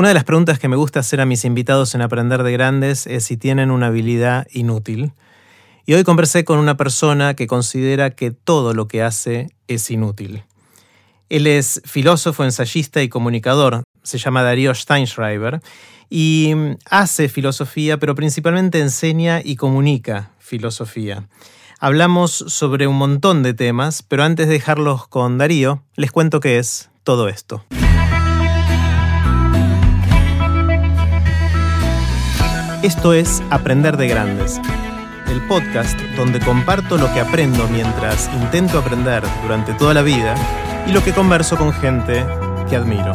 Una de las preguntas que me gusta hacer a mis invitados en Aprender de Grandes es si tienen una habilidad inútil. Y hoy conversé con una persona que considera que todo lo que hace es inútil. Él es filósofo, ensayista y comunicador. Se llama Darío Steinschreiber y hace filosofía, pero principalmente enseña y comunica filosofía. Hablamos sobre un montón de temas, pero antes de dejarlos con Darío, les cuento qué es todo esto. Esto es Aprender de Grandes, el podcast donde comparto lo que aprendo mientras intento aprender durante toda la vida y lo que converso con gente que admiro.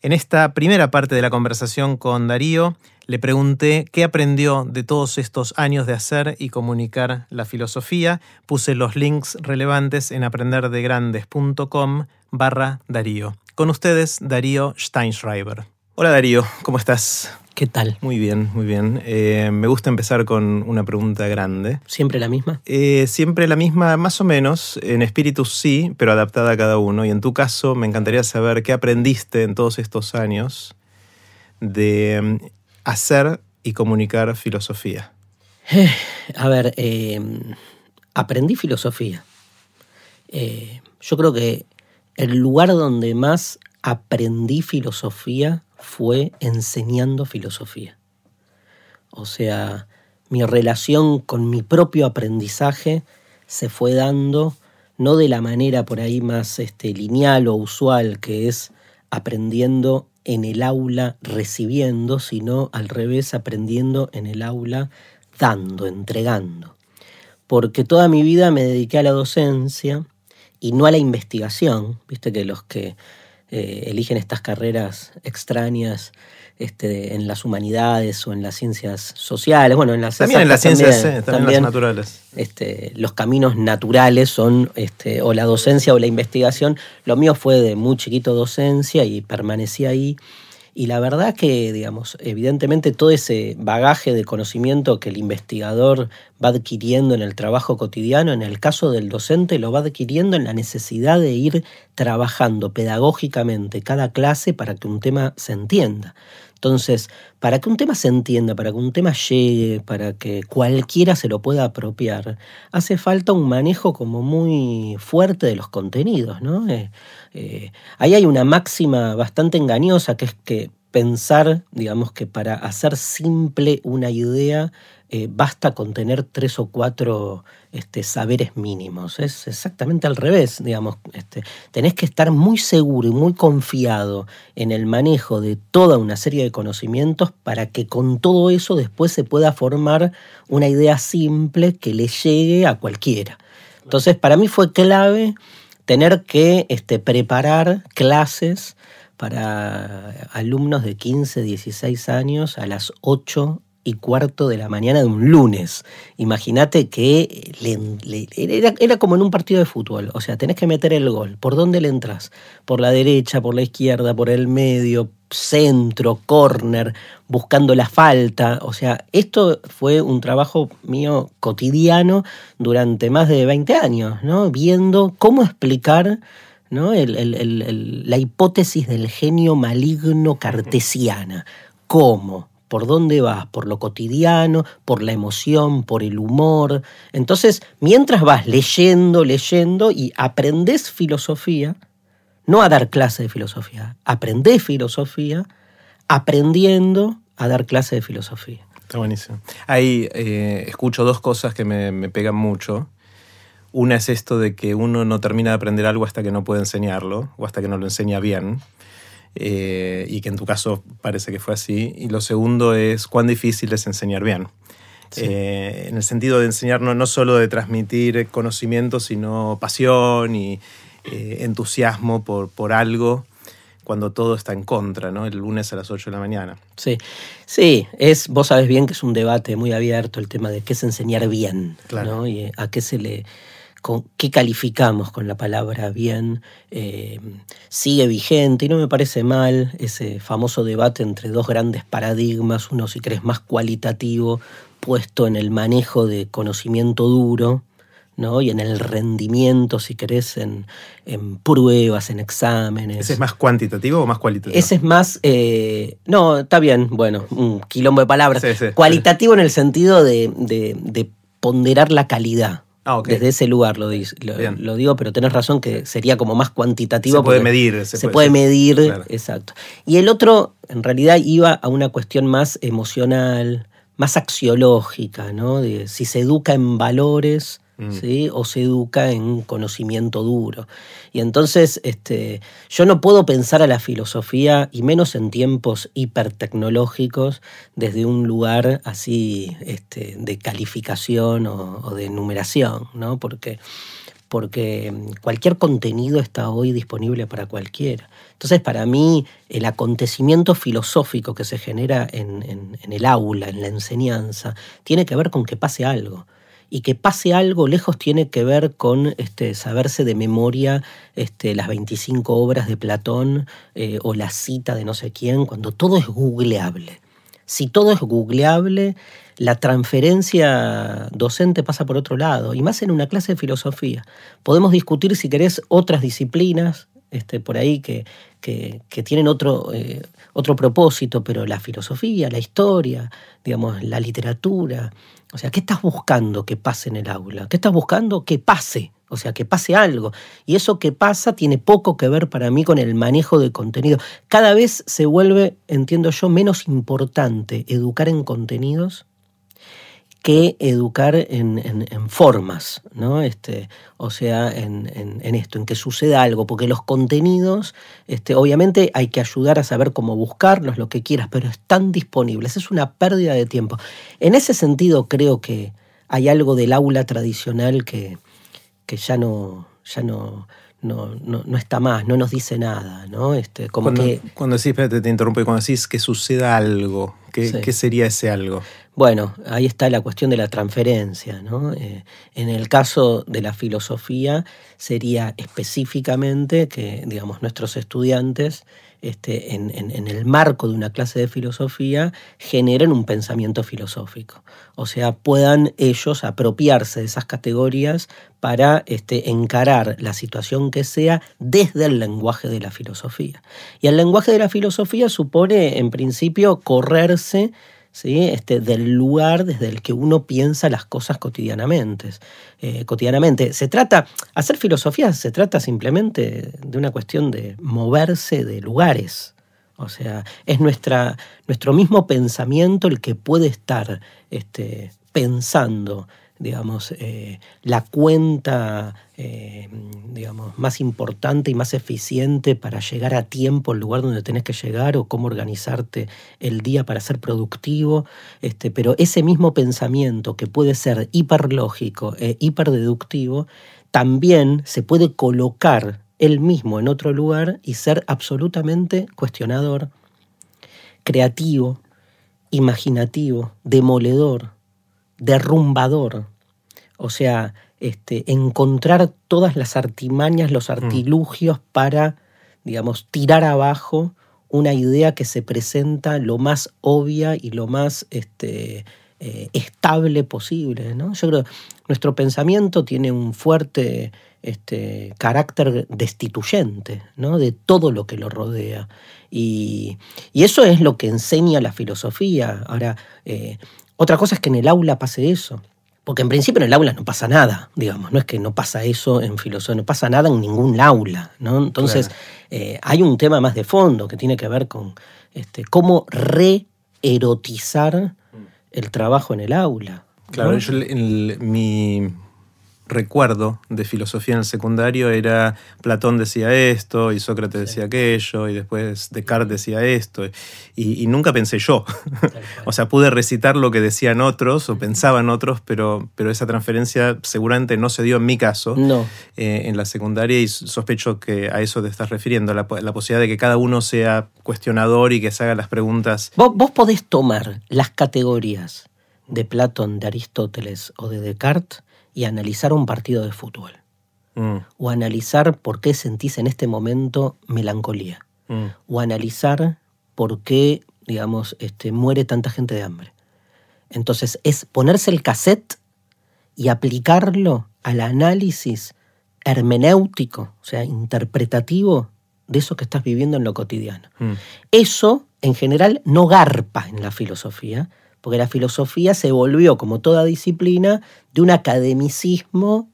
En esta primera parte de la conversación con Darío, le pregunté qué aprendió de todos estos años de hacer y comunicar la filosofía. Puse los links relevantes en aprenderdegrandes.com barra Darío. Con ustedes, Darío Steinschreiber. Hola Darío, ¿cómo estás? ¿Qué tal? Muy bien, muy bien. Eh, me gusta empezar con una pregunta grande. ¿Siempre la misma? Eh, siempre la misma, más o menos. En espíritu sí, pero adaptada a cada uno. Y en tu caso, me encantaría saber qué aprendiste en todos estos años de mm, hacer y comunicar filosofía. Eh, a ver, aprendí filosofía. yo creo que el lugar donde más aprendí filosofía fue enseñando filosofía. O sea, mi relación con mi propio aprendizaje se fue dando no de la manera por ahí más este, lineal o usual, que es aprendiendo en el aula recibiendo, sino al revés, aprendiendo en el aula dando, entregando. Porque toda mi vida me dediqué a la docencia y no a la investigación. Viste que los que eh, eligen estas carreras extrañas este, en las humanidades o en las ciencias sociales, bueno, en las también en las ciencias, también, en las naturales. Este, los caminos naturales son este, o la docencia o la investigación. Lo mío fue de muy chiquito docencia y permanecí ahí. Y la verdad que, digamos, evidentemente todo ese bagaje de conocimiento que el investigador va adquiriendo en el trabajo cotidiano, en el caso del docente lo va adquiriendo en la necesidad de ir trabajando pedagógicamente cada clase para que un tema se entienda. Entonces, para que un tema se entienda, para que un tema llegue, para que cualquiera se lo pueda apropiar, hace falta un manejo como muy fuerte de los contenidos, ¿no? Eh, eh, ahí hay una máxima bastante engañosa que es que pensar, digamos que para hacer simple una idea eh, basta con tener tres o cuatro este, saberes mínimos. Es exactamente al revés, digamos. Este, tenés que estar muy seguro y muy confiado en el manejo de toda una serie de conocimientos para que con todo eso después se pueda formar una idea simple que le llegue a cualquiera. Entonces, para mí fue clave tener que este, preparar clases para alumnos de 15, 16 años a las 8 y cuarto de la mañana de un lunes. Imagínate que era, como en un partido de fútbol. O sea, tenés que meter el gol. ¿Por dónde le entras? Por la derecha, por la izquierda, por el medio, centro, corner, buscando la falta. O sea, esto fue un trabajo mío cotidiano durante más de 20 años, ¿no? Viendo cómo explicar ¿no? la hipótesis del genio maligno cartesiana. ¿Cómo? Por dónde vas, por lo cotidiano, por la emoción, por el humor. Entonces, mientras vas leyendo, leyendo y aprendes filosofía, no a dar clase de filosofía, aprendés filosofía aprendiendo a dar clase de filosofía. Está buenísimo. Ahí eh, escucho dos cosas que me, me pegan mucho. Una es esto de que uno no termina de aprender algo hasta que no puede enseñarlo o hasta que no lo enseña bien. Eh, y que en tu caso parece que fue así. Y lo segundo es cuán difícil es enseñar bien. Eh, en el sentido de enseñar no, solo de transmitir conocimiento, sino pasión y eh, entusiasmo por, por algo cuando todo está en contra, ¿no? El lunes a las 8 de la mañana. Sí, sí, es, vos sabes bien que es un debate muy abierto el tema de qué es enseñar bien, ¿no? Y a qué se le qué calificamos con la palabra bien, eh, sigue vigente y no me parece mal ese famoso debate entre dos grandes paradigmas, uno si crees más cualitativo, puesto en el manejo de conocimiento duro, ¿no? Y en el rendimiento, si querés, en, en pruebas, en exámenes. ¿Ese es más cuantitativo o más cualitativo? Ese es más. eh, no, está bien, bueno, un quilombo de palabras. Sí, sí. Cualitativo en el sentido de, de- de ponderar la calidad. Ah. Desde ese lugar lo, lo- digo, pero tenés razón que sería como más cuantitativo. Se puede medir, Se, se puede, puede- medir, claro. exacto. Y el otro, en realidad, iba a una cuestión más emocional, más axiológica, ¿no? De si se educa en valores. Mm. o se educa en conocimiento duro. Y entonces este, yo no puedo pensar a la filosofía, y menos en tiempos hipertecnológicos, desde un lugar así este, de calificación o, de numeración, ¿no? porque, porque cualquier contenido está hoy disponible para cualquiera. Entonces, para mí, el acontecimiento filosófico que se genera en, en- en el aula, en la enseñanza, tiene que ver con que pase algo. Y que pase algo lejos tiene que ver con este, saberse de memoria este, las 25 obras de Platón eh, o la cita de no sé quién, cuando todo es googleable. Si todo es googleable, la transferencia docente pasa por otro lado, y más en una clase de filosofía. Podemos discutir, si querés, otras disciplinas este, por ahí que, que- tienen otro, eh, otro propósito, pero la filosofía, la historia, digamos, la literatura. O sea, ¿qué estás buscando que pase en el aula? ¿Qué estás buscando que pase? O sea, que pase algo. Y eso que pasa tiene poco que ver para mí con el manejo de contenido. Cada vez se vuelve, entiendo yo, menos importante educar en contenidos que educar en, en- en formas, ¿no? Este, o sea, en, en- esto, en que suceda algo, porque los contenidos, este, obviamente hay que ayudar a saber cómo buscarlos, lo que quieras, pero están disponibles, es una pérdida de tiempo. En ese sentido creo que hay algo del aula tradicional que, que ya no, ya no, no, no, no está más, no nos dice nada, ¿no? Este, como Cuando, que cuando decís, espérate, te interrumpo, y cuando decís que suceda algo, ¿qué, Sí. qué sería ese algo? Bueno, ahí está la cuestión de la transferencia. ¿no? Eh, en el caso de la filosofía sería específicamente que, digamos, nuestros estudiantes, este, en, en- el marco de una clase de filosofía, generen un pensamiento filosófico. O sea, puedan ellos apropiarse de esas categorías para este, encarar la situación que sea desde el lenguaje de la filosofía. Y el lenguaje de la filosofía supone, en principio, correrse este, del lugar desde el que uno piensa las cosas cotidianamente. Eh, cotidianamente. Se trata, hacer filosofía se trata simplemente de una cuestión de moverse de lugares. O sea, es nuestra, nuestro mismo pensamiento el que puede estar este, pensando digamos, eh, la cuenta eh, digamos, más importante y más eficiente para llegar a tiempo al lugar donde tenés que llegar o cómo organizarte el día para ser productivo. Este, pero ese mismo pensamiento que puede ser hiperlógico e hiperdeductivo, también se puede colocar él mismo en otro lugar y ser absolutamente cuestionador, creativo, imaginativo, demoledor, derrumbador. O sea, este, encontrar todas las artimañas, los artilugios para, digamos, tirar abajo una idea que se presenta lo más obvia y lo más este, eh, estable posible. ¿no? Yo creo que nuestro pensamiento tiene un fuerte este, carácter destituyente ¿no? de todo lo que lo rodea. Y, y eso es lo que enseña la filosofía. Ahora, eh, otra cosa es que en el aula pase eso. Porque en principio en el aula no pasa nada, digamos, no es que no pasa eso en filosofía, no pasa nada en ningún aula, ¿no? Entonces Claro. eh, hay un tema más de fondo que tiene que ver con este, cómo reerotizar el trabajo en el aula. ¿no? Claro, yo, el- mi recuerdo de filosofía en el secundario era Platón decía esto y Sócrates decía aquello y después Descartes decía esto y, y nunca pensé yo. o sea, pude recitar lo que decían otros o pensaban otros, pero, pero esa transferencia seguramente no se dio en mi caso No, eh, en la secundaria y sospecho que a eso te estás refiriendo, la posibilidad de que cada uno sea cuestionador y que se haga las preguntas. Vos, vos podés tomar las categorías de Platón, de Aristóteles o de Descartes y analizar un partido de fútbol. Mm, O analizar por qué sentís en este momento melancolía. mm, O analizar por qué, digamos, este, muere tanta gente de hambre. Entonces es ponerse el cassette y aplicarlo al análisis hermenéutico, o sea, interpretativo de eso que estás viviendo en lo cotidiano. Mm. Eso, en general, no garpa en la filosofía, porque la filosofía se volvió, como toda disciplina, de un academicismo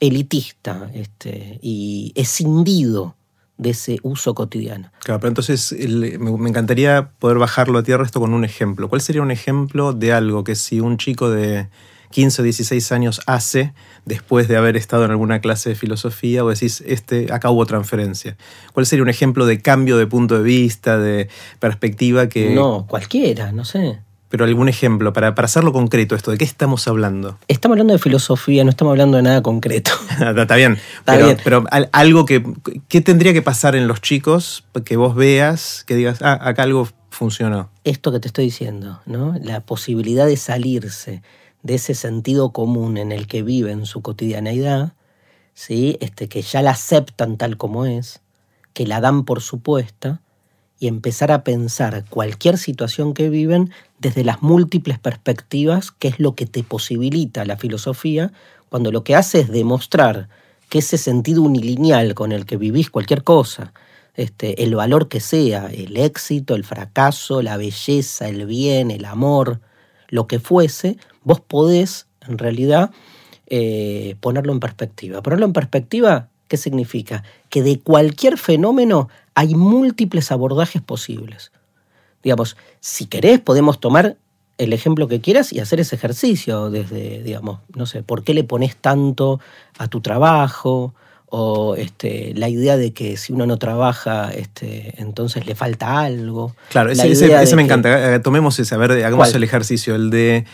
elitista este, y escindido de ese uso cotidiano. Claro, pero entonces el- me, me encantaría poder bajarlo a tierra esto con un ejemplo. ¿Cuál sería un ejemplo de algo que si un chico de 15 o 16 años hace después de haber estado en alguna clase de filosofía o decís, este, acá hubo transferencia? ¿Cuál sería un ejemplo de cambio de punto de vista, de perspectiva que... No, cualquiera, no sé. Pero algún ejemplo, para, para hacerlo concreto esto, ¿de qué estamos hablando? Estamos hablando de filosofía, no estamos hablando de nada concreto. Está bien, Está pero, bien. pero al- algo que... ¿Qué tendría que pasar en los chicos que vos veas, que digas, ah, acá algo funcionó? Esto que te estoy diciendo, ¿no? La posibilidad de salirse de ese sentido común en el que viven su cotidianeidad, ¿sí? Este, que ya la aceptan tal como es, que la dan por supuesta, y empezar a pensar cualquier situación que viven desde las múltiples perspectivas, que es lo que te posibilita la filosofía, cuando lo que hace es demostrar que ese sentido unilineal con el que vivís cualquier cosa, este, el valor que sea, el éxito, el fracaso, la belleza, el bien, el amor, lo que fuese, vos podés en realidad eh, ponerlo en perspectiva. Ponerlo en perspectiva, ¿qué significa? Que de cualquier fenómeno hay múltiples abordajes posibles. Digamos, si querés, podemos tomar el ejemplo que quieras y hacer ese ejercicio desde, digamos, no sé, ¿por qué le pones tanto a tu trabajo? O este, la idea de que si uno no trabaja, este, entonces le falta algo. Claro, La ese, ese- ese me que- encanta. Eh, Tomemos ese, a ver, hagamos ¿Cuál? el ejercicio, el de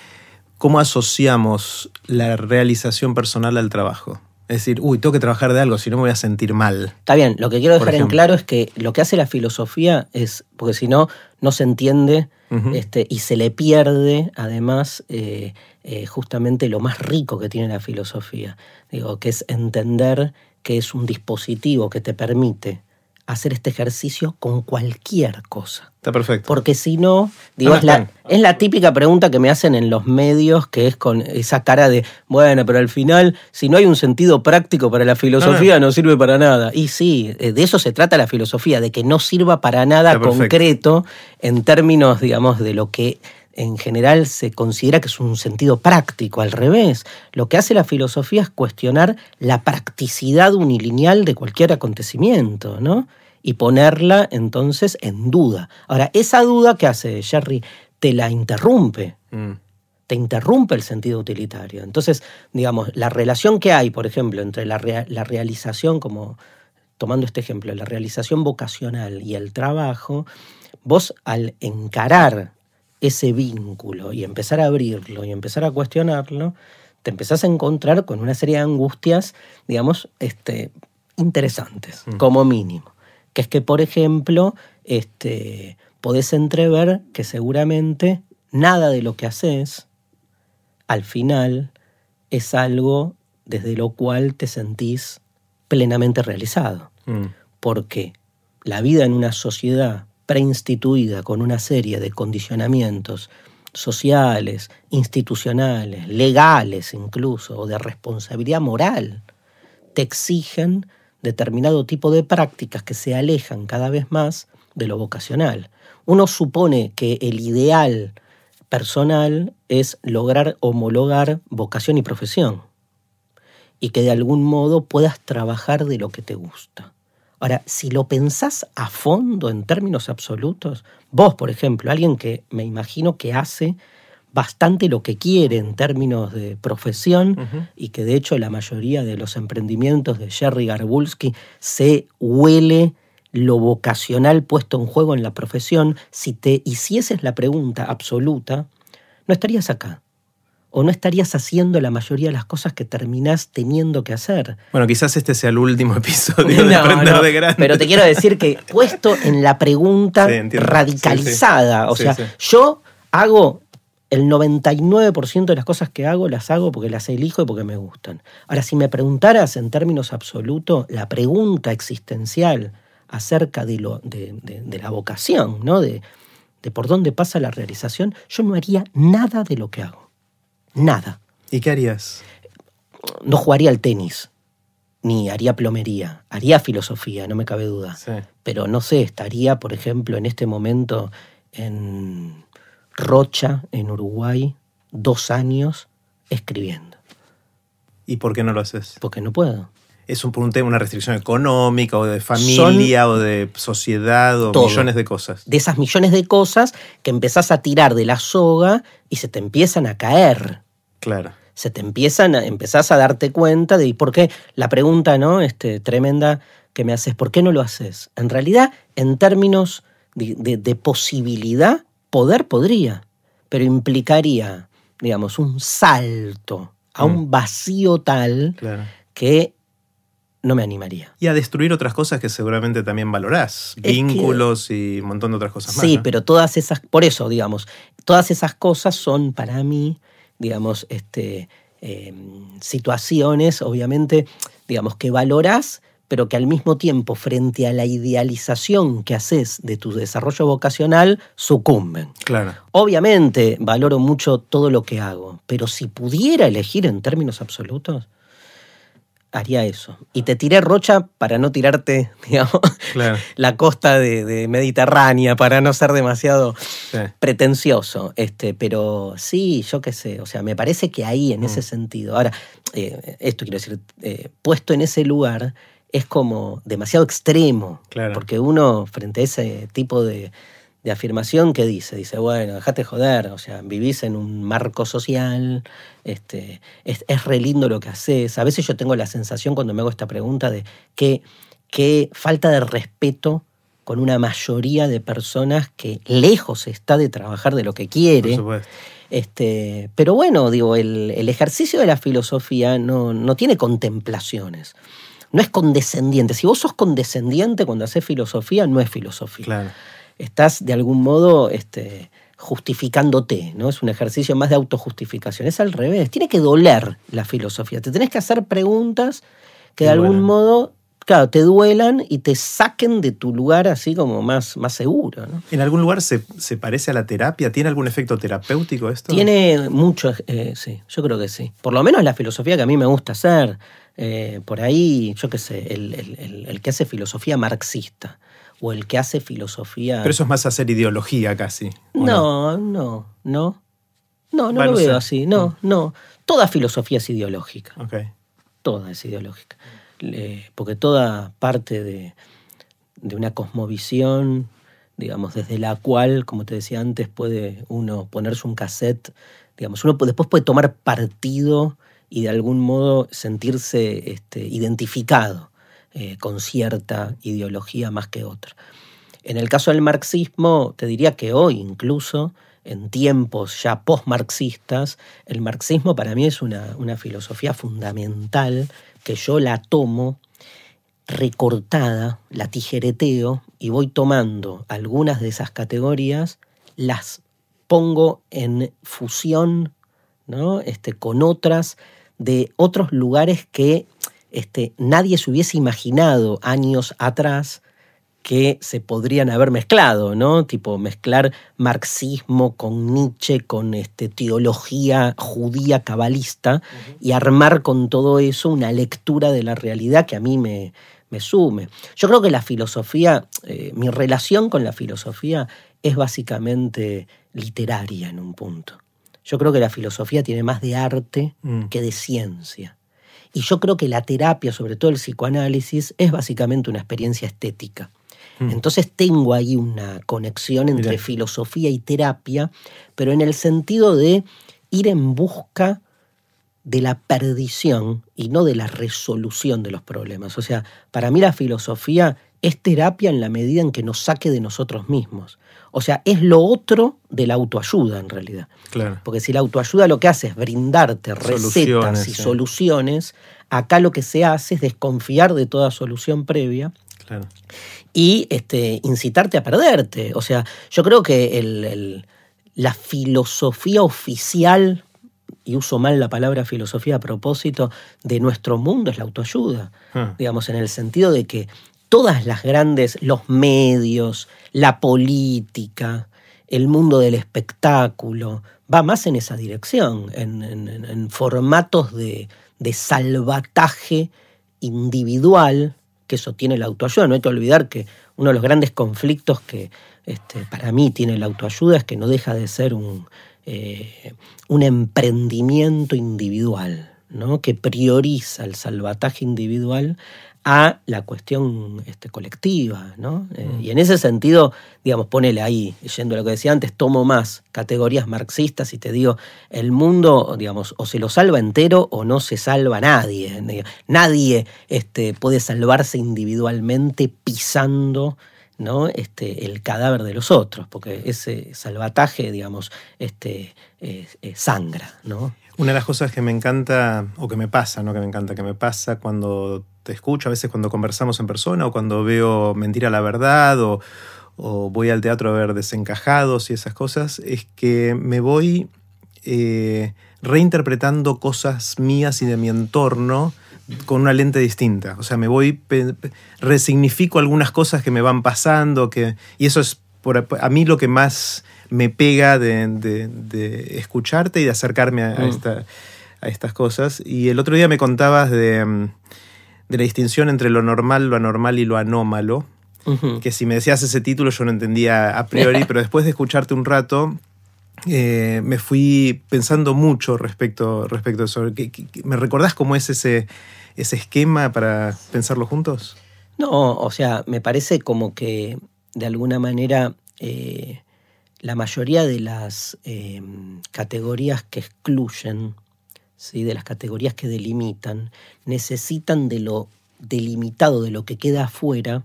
cómo asociamos la realización personal al trabajo. Es decir, uy, tengo que trabajar de algo, si no me voy a sentir mal. Está bien, lo que quiero dejar en claro es que lo que hace la filosofía es, porque si no, no se entiende este, y se le pierde además eh, eh, justamente lo más rico que tiene la filosofía. Digo, que es entender que es un dispositivo que te permite hacer este ejercicio con cualquier cosa. Está perfecto. Porque si no, digo, No, es, la, está es la típica pregunta que me hacen en los medios, que es con esa cara de, bueno, pero al final, si no hay un sentido práctico para la filosofía, no, sirve para nada. Y sí, eh, de eso se trata la filosofía, de que no sirva para nada concreto en términos, digamos, de lo que en general se considera que es un sentido práctico, al revés. Lo que hace la filosofía es cuestionar la practicidad unilineal de cualquier acontecimiento, ¿no? Y ponerla entonces en duda. Ahora, esa duda que hace Jerry te la interrumpe, Mm. te interrumpe el sentido utilitario. Entonces, digamos, la relación que hay, por ejemplo, entre la, rea- la realización, como tomando este ejemplo, la realización vocacional y el trabajo, vos al encarar ese vínculo y empezar a abrirlo y empezar a cuestionarlo, te empezás a encontrar con una serie de angustias, digamos, este, interesantes, como mínimo. Que es que, por ejemplo, este, podés entrever que seguramente nada de lo que haces, al final, es algo desde lo cual te sentís plenamente realizado Mm. porque la vida en una sociedad preinstituida con una serie de condicionamientos sociales, institucionales, legales incluso, o de responsabilidad moral, te exigen determinado tipo de prácticas que se alejan cada vez más de lo vocacional. Uno supone que el ideal personal es lograr homologar vocación y profesión y que de algún modo puedas trabajar de lo que te gusta. Ahora, si lo pensás a fondo en términos absolutos, vos, por ejemplo, alguien que me imagino que hace bastante lo que quiere en términos de profesión y que de hecho la mayoría de los emprendimientos de Jerry Garbulski se huele lo vocacional puesto en juego en la profesión, si te hicieses la pregunta absoluta, no estarías acá. O no estarías haciendo la mayoría de las cosas que terminás teniendo que hacer. Bueno, quizás este sea el último episodio de Aprender no, de Grande. Pero te quiero decir que puesto en la pregunta Sí, radicalizada, Sí, sí. o sea, yo hago el 99% de las cosas que hago, las hago porque las elijo y porque me gustan. Ahora, si me preguntaras en términos absolutos, la pregunta existencial acerca de, lo, de, de- de la vocación, ¿no? de, de por dónde pasa la realización, yo no haría nada de lo que hago. Nada. ¿Y qué harías? no jugaría al tenis, ni haría plomería, haría filosofía, no me cabe duda. Sí. Pero no sé, estaría, por ejemplo, en este momento en Rocha, en Uruguay, dos años escribiendo, ¿Y por qué no lo haces? porque no puedo. ¿Es un, por un tema, una restricción económica o de familia o de sociedad o Todo. millones de cosas? De esas millones de cosas que empezás a tirar de la soga y se te empiezan a caer. Claro. se te empiezan a, empezás a darte cuenta de por qué la pregunta no este, tremenda que me haces, ¿por qué no lo haces? En realidad, en términos de, de- de posibilidad, poder podría, pero implicaría, digamos, un salto a un vacío tal Claro. que no me animaría. Y a destruir otras cosas que seguramente también valorás. Vínculos y un montón de otras cosas más. Sí, ¿no? pero todas esas, por eso, digamos, todas esas cosas son para mí, digamos, este, eh, situaciones, obviamente, digamos, que valorás, pero que al mismo tiempo, frente a la idealización que haces de tu desarrollo vocacional, sucumben. Claro. Obviamente valoro mucho todo lo que hago, pero si pudiera elegir en términos absolutos, haría eso. Y te tiré rocha para no tirarte, digamos, Claro. la costa de, de Mediterránea, para no ser demasiado Sí. pretencioso. Este, pero sí, yo qué sé. O sea, me parece que ahí, en Mm. ese sentido. Ahora, eh, esto quiero decir, eh, puesto en ese lugar, es como demasiado extremo. Claro. Porque uno, frente a ese tipo de, de afirmación, ¿qué dice? Dice, bueno, dejate joder, o sea, vivís en un marco social, este, es, es re lindo lo que haces. A veces yo tengo la sensación cuando me hago esta pregunta de que, que falta de respeto con una mayoría de personas que lejos está de trabajar de lo que quiere. Este, pero bueno, digo, el, el ejercicio de la filosofía no, no tiene contemplaciones. No es condescendiente. Si vos sos condescendiente cuando haces filosofía, no es filosofía. Claro. Estás de algún modo este, justificándote, ¿no? Es un ejercicio más de autojustificación. Es al revés. Tiene que doler la filosofía. Te tenés que hacer preguntas que de algún modo, claro, te duelan y te saquen de tu lugar así como más, más seguro, ¿no? ¿En algún lugar se, se parece a la terapia? ¿Tiene algún efecto terapéutico esto? Tiene mucho, eh, sí, yo creo que sí. Por lo menos la filosofía que a mí me gusta hacer. eh, por ahí, yo qué sé, el, el- el- el que hace filosofía marxista o el que hace filosofía... Pero eso es más hacer ideología casi. ¿o no, no, no. No, no Bueno, lo veo sí. así. No, no. Toda filosofía es ideológica. Ok. Toda es ideológica. Porque toda parte de, de una cosmovisión, digamos, desde la cual, como te decía antes, puede uno ponerse un cassette, digamos, uno pu- después puede tomar partido y de algún modo sentirse este, identificado eh, con cierta ideología más que otra. En el caso del marxismo, te diría que hoy incluso, en tiempos ya post-marxistas, el marxismo para mí es una, una filosofía fundamental que yo la tomo recortada, la tijereteo y voy tomando algunas de esas categorías, las pongo en fusión ¿no? este, con otras de otros lugares que este, nadie se hubiese imaginado años atrás que se podrían haber mezclado, ¿no? Tipo mezclar marxismo con Nietzsche, con este, teología judía cabalista y armar con todo eso una lectura de la realidad que a mí me, me sume. Yo creo que la filosofía, eh, mi relación con la filosofía es básicamente literaria en un punto. Yo creo que la filosofía tiene más de arte Mm. que de ciencia. Y yo creo que la terapia, sobre todo el psicoanálisis, es básicamente una experiencia estética. Mm. Entonces tengo ahí una conexión entre Mirá. filosofía y terapia, pero en el sentido de ir en busca de la perdición y no de la resolución de los problemas. O sea, para mí la filosofía es terapia en la medida en que nos saque de nosotros mismos. O sea, es lo otro de la autoayuda en realidad. Claro. Porque si la autoayuda lo que hace es brindarte recetas Soluciones, y sí. soluciones, acá lo que se hace es desconfiar de toda solución previa Claro. y este, incitarte a perderte. O sea, yo creo que el- el- la filosofía oficial, y uso mal la palabra filosofía a propósito, de nuestro mundo es la autoayuda. Ah. Digamos, en el sentido de que todas las grandes, los medios, la política, el mundo del espectáculo, va más en esa dirección, en, formatos de, de salvataje individual, que eso tiene la autoayuda. No hay que olvidar que uno de los grandes conflictos que este, para mí tiene la autoayuda es que no deja de ser un, eh, un emprendimiento individual, ¿no? que prioriza el salvataje individual a la cuestión este, colectiva, ¿no? Eh, mm. y en ese sentido, digamos, ponele ahí, yendo a lo que decía antes, tomo más categorías marxistas y te digo, el mundo, digamos, o se lo salva entero o no se salva nadie. Nadie este, puede salvarse individualmente pisando ¿no? Este, el cadáver de los otros, porque ese salvataje, digamos, este, sangra, ¿no? Una de las cosas que me encanta, o que me pasa, no que me encanta, que me pasa cuando te escucho, a veces cuando conversamos en persona, o cuando veo Mentira la Verdad, o, voy al teatro a ver Desencajados y esas cosas, es que me voy eh, reinterpretando cosas mías y de mi entorno con una lente distinta. O sea, me voy, resignifico algunas cosas que me van pasando, que, y eso es por, a mí lo que más me pega de, escucharte y de acercarme a, mm. a, estas cosas. Y el otro día me contabas de, mm, la distinción entre lo normal, lo anormal y lo anómalo. Que si me decías ese título yo no entendía a priori, pero después de escucharte un rato, eh, me fui pensando mucho respecto, respecto a eso. ¿Me recordás cómo es ese, ese esquema para pensarlo juntos? No, o sea, me parece como que de alguna manera eh, la mayoría de las eh, categorías que excluyen, ¿sí? de las categorías que delimitan, necesitan de lo delimitado, de lo que queda afuera,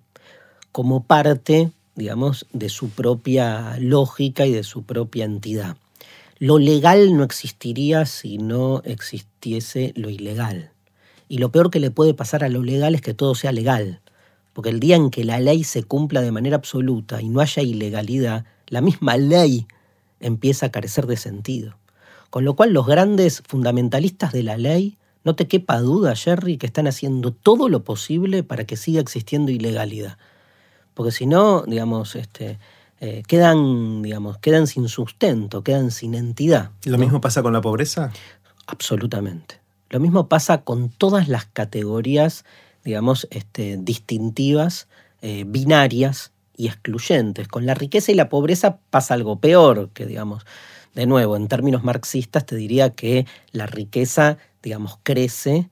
como parte, digamos, de su propia lógica y de su propia entidad. Lo legal no existiría si no existiese lo ilegal. Y lo peor que le puede pasar a lo legal es que todo sea legal. Porque el día en que la ley se cumpla de manera absoluta y no haya ilegalidad, la misma ley empieza a carecer de sentido. Con lo cual los grandes fundamentalistas de la ley, no te quepa duda, Jerry, que están haciendo todo lo posible para que siga existiendo ilegalidad. Porque si no, digamos, este, eh, quedan, digamos, quedan sin sustento, quedan sin entidad. ¿Lo mismo pasa con la pobreza? Absolutamente. Lo mismo pasa con todas las categorías, digamos, este, distintivas, eh, binarias y excluyentes. Con la riqueza y la pobreza pasa algo peor, que digamos, de nuevo, en términos marxistas te diría que la riqueza, digamos, crece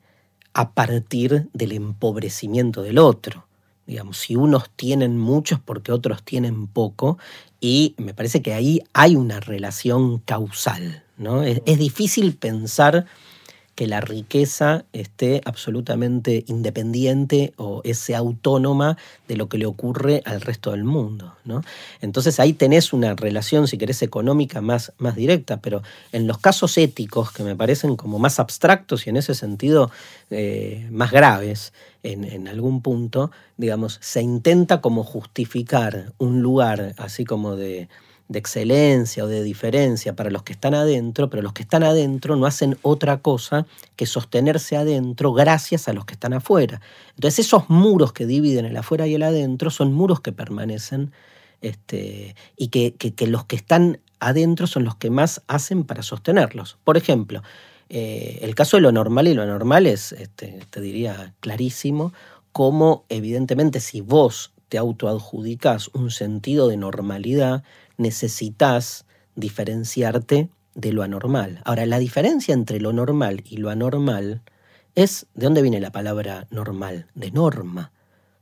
a partir del empobrecimiento del otro. Digamos, si unos tienen mucho es porque otros tienen poco, y me parece que ahí hay una relación causal. ¿no? es difícil pensar que la riqueza esté absolutamente independiente o sea autónoma de lo que le ocurre al resto del mundo. ¿no? Entonces ahí tenés una relación, si querés, económica más, más directa, pero en los casos éticos que me parecen como más abstractos y en ese sentido eh, más graves, en, en, algún punto, digamos, se intenta como justificar un lugar así como de de excelencia o de diferencia para los que están adentro, pero los que están adentro no hacen otra cosa que sostenerse adentro gracias a los que están afuera. Entonces esos muros que dividen el afuera y el adentro son muros que permanecen este, y que, los que están adentro son los que más hacen para sostenerlos. Por ejemplo, eh, el caso de lo normal y lo anormal es, este, te diría, clarísimo, como evidentemente si vos te autoadjudicas un sentido de normalidad, necesitas diferenciarte de lo anormal. Ahora, la diferencia entre lo normal y lo anormal es, ¿de dónde viene la palabra normal? De norma.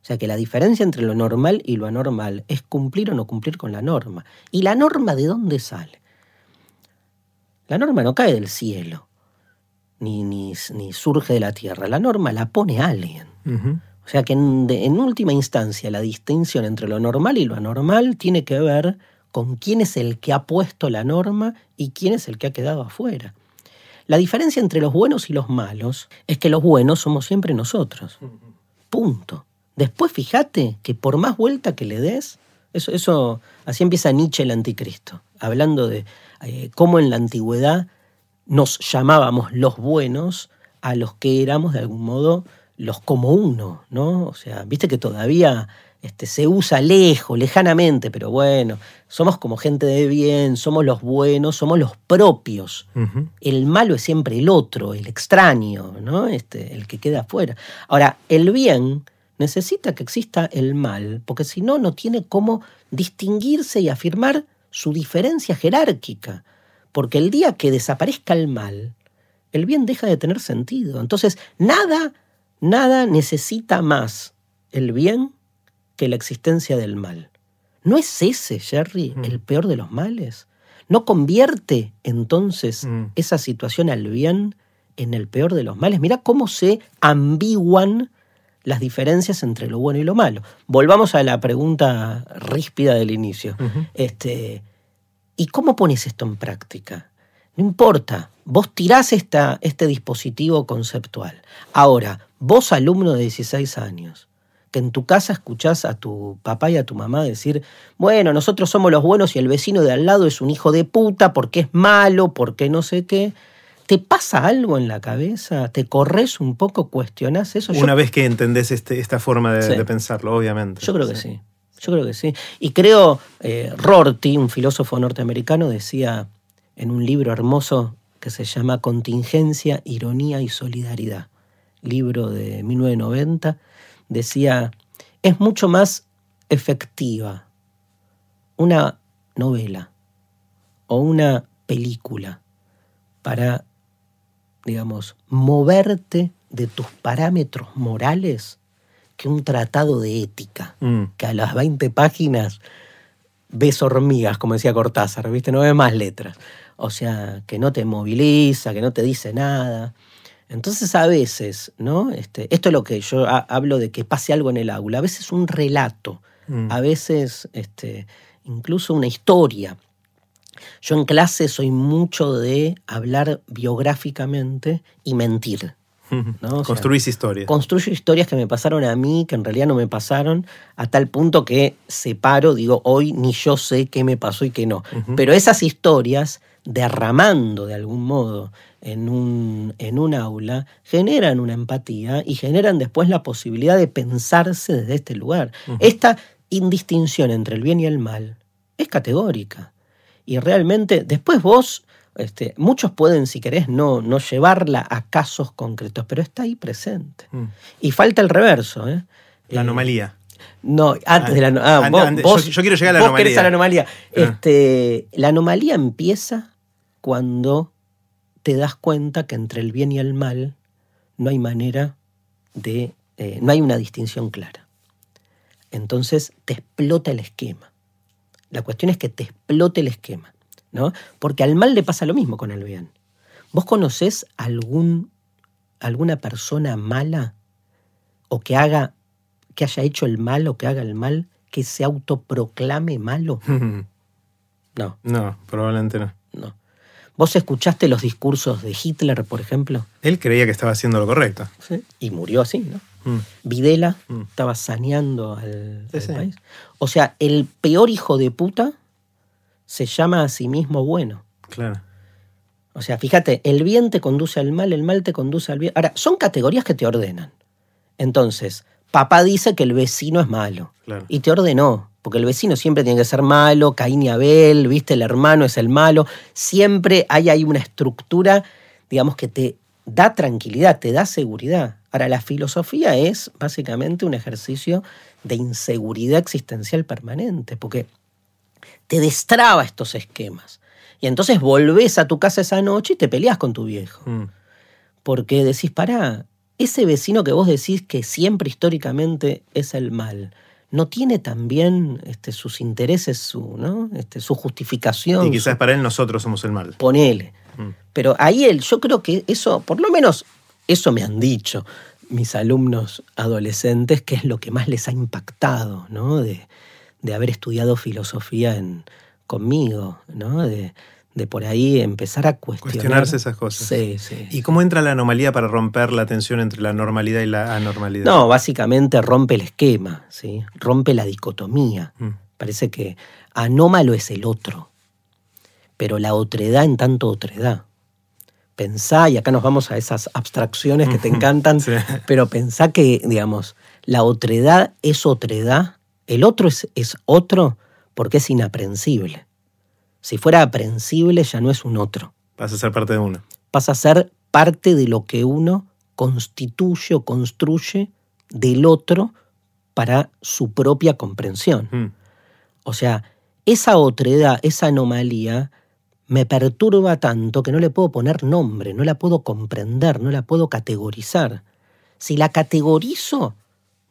O sea que la diferencia entre lo normal y lo anormal es cumplir o no cumplir con la norma. ¿Y la norma de dónde sale? La norma no cae del cielo, ni, ni, surge de la tierra. La norma la pone alguien. O sea que en última instancia la distinción entre lo normal y lo anormal tiene que ver con quién es el que ha puesto la norma y quién es el que ha quedado afuera. La diferencia entre los buenos y los malos es que los buenos somos siempre nosotros. Punto. Después fíjate que por más vuelta que le des, eso, eso así empieza Nietzsche el anticristo, hablando de eh, cómo en la antigüedad nos llamábamos los buenos a los que éramos de algún modo los como uno, ¿no? O sea, viste que todavía este, se usa lejos, lejanamente, pero bueno, somos como gente de bien, somos los buenos, somos los propios. El malo es siempre el otro, el extraño, ¿no? Este, el que queda afuera. Ahora, el bien necesita que exista el mal, porque si no, no tiene cómo distinguirse y afirmar su diferencia jerárquica. Porque el día que desaparezca el mal, el bien deja de tener sentido. Entonces, nada, nada necesita más el bien que la existencia del mal. ¿No es ese, Jerry, Mm. el peor de los males? ¿No convierte entonces Mm. esa situación al bien en el peor de los males? Mira cómo se ambiguan las diferencias entre lo bueno y lo malo. Volvamos a la pregunta ríspida del inicio. Este, ¿Y cómo pones esto en práctica? No importa, vos tirás esta, este dispositivo conceptual. Ahora, vos alumno de 16 años, que en tu casa escuchás a tu papá y a tu mamá decir, bueno, nosotros somos los buenos y el vecino de al lado es un hijo de puta porque es malo, porque no sé qué. ¿Te pasa algo en la cabeza? ¿Te corres un poco? ¿Cuestionás eso? Yo- Una vez que entendés este- esta forma de, Sí. de pensarlo, obviamente. Yo creo que sí. Yo creo que sí. Y creo, eh, Rorty, un filósofo norteamericano, decía en un libro hermoso que se llama Contingencia, Ironía y Solidaridad, libro de 1990, decía, es mucho más efectiva una novela o una película para, digamos, moverte de tus parámetros morales que un tratado de ética, Mm. que a las 20 páginas ves hormigas, como decía Cortázar, ¿viste? No ves más letras. O sea, que no te moviliza, que no te dice nada. Entonces a veces, ¿no? Este, esto es lo que yo ha- hablo de que pase algo en el aula. A veces un relato, Mm. a veces este, incluso una historia. Yo en clase soy mucho de hablar biográficamente y mentir. ¿No? Sea, Construís historia. Construyo historias que me pasaron a mí, que en realidad no me pasaron, a tal punto que separo, digo, hoy ni yo sé qué me pasó y qué no. Pero esas historias, derramando de algún modo en un, en un aula, generan una empatía y generan después la posibilidad de pensarse desde este lugar. Esta indistinción entre el bien y el mal es categórica. Y realmente, después vos, este, muchos pueden, si querés, no, no llevarla a casos concretos, pero está ahí presente. Mm. Y falta el reverso. ¿eh? La Eh, anomalía. no, antes de la ah, vos, vos- yo- yo quiero llegar a la vos anomalía. querés a la anomalía. Ah. Este, la anomalía empieza cuando te das cuenta que entre el bien y el mal no hay manera de. eh, no hay una distinción clara. Entonces te explota el esquema. La cuestión es que te explote el esquema, ¿no? Porque al mal le pasa lo mismo con el bien. ¿Vos conocés algún, alguna persona mala o que haga, que haya hecho el mal o que haga el mal, que se autoproclame malo? No, No, probablemente no. no. ¿Vos escuchaste los discursos de Hitler, por ejemplo? Él creía que estaba haciendo lo correcto. Sí. Y murió así, ¿no? Mm. Videla Mm. estaba saneando al, Sí, al sí. país. O sea, el peor hijo de puta se llama a sí mismo bueno. Claro. O sea, fíjate, el bien te conduce al mal, el mal te conduce al bien. Ahora, son categorías que te ordenan. Entonces, papá dice que el vecino es malo. Claro. Y te ordenó, porque el vecino siempre tiene que ser malo, Caín y Abel, viste, el hermano es el malo. Siempre hay ahí una estructura, digamos, que te da tranquilidad, te da seguridad. Ahora, la filosofía es básicamente un ejercicio de inseguridad existencial permanente, porque te destraba estos esquemas. Y entonces volvés a tu casa esa noche y te peleas con tu viejo. Mm. Porque decís, pará, ese vecino que vos decís que siempre históricamente es el mal, ¿no tiene también este, sus intereses, su, ¿no? este, su justificación? Y quizás su- para él nosotros somos el mal. Ponele. Mm. Pero ahí él, yo creo que eso, por lo menos eso me han dicho mis alumnos adolescentes, que es lo que más les ha impactado, ¿no? De, de haber estudiado filosofía en, conmigo, ¿no? De, de por ahí empezar a cuestionar. Cuestionarse esas cosas. Sí, sí. ¿Y cómo entra la anomalía para romper la tensión entre la normalidad y la anormalidad? No, básicamente rompe el esquema, ¿sí? Rompe la dicotomía. Mm. Parece que anómalo es el otro, pero la otredad en tanto otredad. Pensá, y acá nos vamos a esas abstracciones que te encantan, Sí. pero pensá que, digamos, la otredad es otredad El otro es, es otro porque es inaprensible. Si fuera aprensible ya no es un otro. Pasa a ser parte de uno. Pasa a ser parte de lo que uno constituye o construye del otro para su propia comprensión. Mm. O sea, esa otredad, esa anomalía, me perturba tanto que no le puedo poner nombre, no la puedo comprender, no la puedo categorizar. Si la categorizo,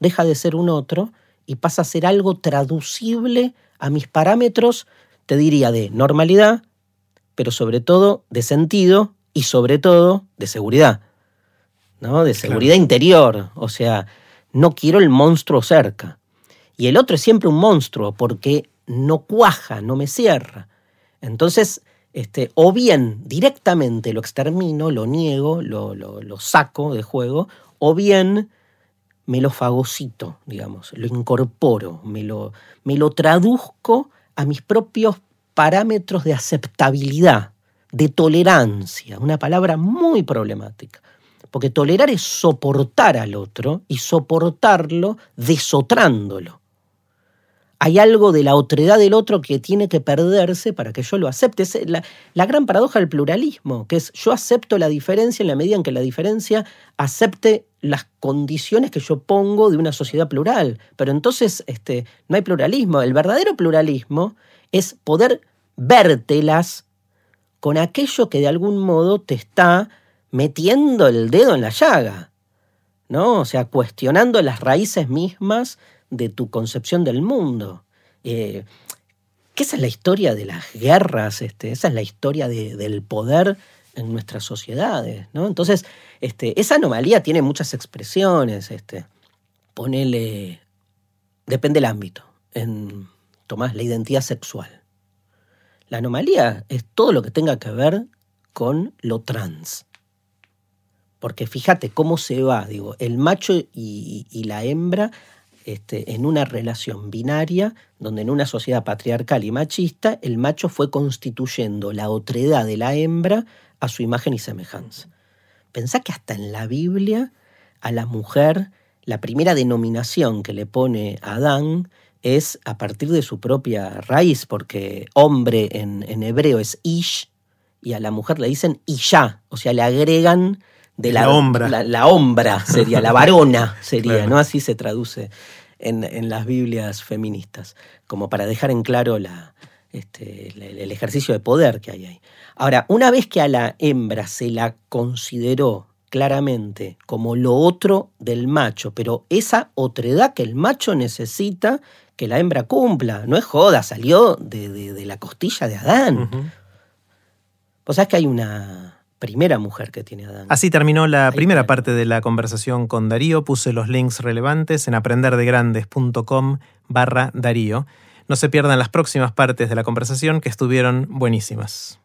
deja de ser un otro y pasa a ser algo traducible a mis parámetros, te diría, de normalidad, pero sobre todo de sentido y sobre todo de seguridad. ¿no? De seguridad interior. O sea, no quiero el monstruo cerca. Y el otro es siempre un monstruo porque no cuaja, no me cierra. Entonces, este, o bien directamente lo extermino, lo niego, lo, lo, lo saco de juego, o bien me lo fagocito, digamos, lo incorporo, me lo, me lo traduzco a mis propios parámetros de aceptabilidad, de tolerancia, una palabra muy problemática. Porque tolerar es soportar al otro y soportarlo desotrándolo. Hay algo de la otredad del otro que tiene que perderse para que yo lo acepte. Es la, la, gran paradoja del pluralismo, que es yo acepto la diferencia en la medida en que la diferencia acepte las condiciones que yo pongo de una sociedad plural. Pero entonces este, no hay pluralismo. El verdadero pluralismo es poder vértelas con aquello que de algún modo te está metiendo el dedo en la llaga, ¿no? O sea, cuestionando las raíces mismas de tu concepción del mundo. Eh, esa es la historia de las guerras, este, esa es la historia de, del poder en nuestras sociedades, ¿no? Entonces, este, esa anomalía tiene muchas expresiones, este, ponele, depende del ámbito, en, tomás la identidad sexual. La anomalía es todo lo que tenga que ver con lo trans. Porque fíjate cómo se va, digo, el macho y, la hembra este, en una relación binaria, donde en una sociedad patriarcal y machista, el macho fue constituyendo la otredad de la hembra a su imagen y semejanza. Pensá que hasta en la Biblia a la mujer, la primera denominación que le pone Adán es a partir de su propia raíz, porque hombre en, en hebreo es ish, y a la mujer le dicen isha, o sea, le agregan de la, La hombra. La, la hombra sería, la varona sería, Claro. ¿no? Así se traduce en, en las Biblias feministas, como para dejar en claro la, este, el, el ejercicio de poder que hay ahí. Ahora, una vez que a la hembra se la consideró claramente como lo otro del macho, pero esa otredad que el macho necesita que la hembra cumpla, no es joda, salió de, de- de la costilla de Adán. Ujú. Vos sabés que hay una primera mujer que tiene Adán. Así terminó la Ahí primera está. parte de la conversación con Darío. Puse los links relevantes en aprenderdegrandes.com barra Darío. No se pierdan las próximas partes de la conversación que estuvieron buenísimas.